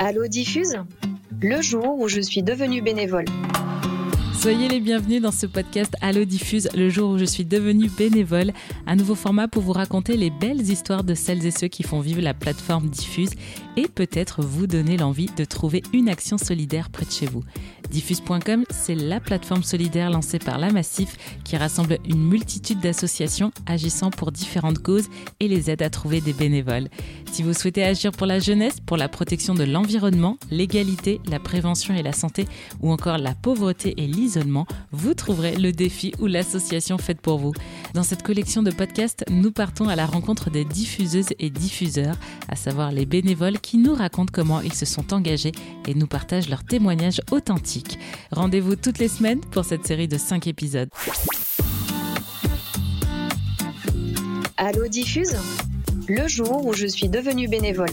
Allo Diffuse Le jour où je suis devenue bénévole. Soyez les bienvenus dans ce podcast Allo Diffuse, le jour où je suis devenue bénévole, un nouveau format pour vous raconter les belles histoires de celles et ceux qui font vivre la plateforme Diffuse et peut-être vous donner l'envie de trouver une action solidaire près de chez vous. Diffuse.com, c'est la plateforme solidaire lancée par La Massif qui rassemble une multitude d'associations agissant pour différentes causes et les aide à trouver des bénévoles. Si vous souhaitez agir pour la jeunesse, pour la protection de l'environnement, l'égalité, la prévention et la santé, ou encore la pauvreté et l'isolement, vous trouverez le défi ou l'association faite pour vous. Dans cette collection de podcasts, nous partons à la rencontre des diffuseuses et diffuseurs, à savoir les bénévoles qui nous racontent comment ils se sont engagés et nous partagent leurs témoignages authentiques. Rendez-vous toutes les semaines pour cette série de 5 épisodes. Allo Diffuse Le jour où je suis devenue bénévole.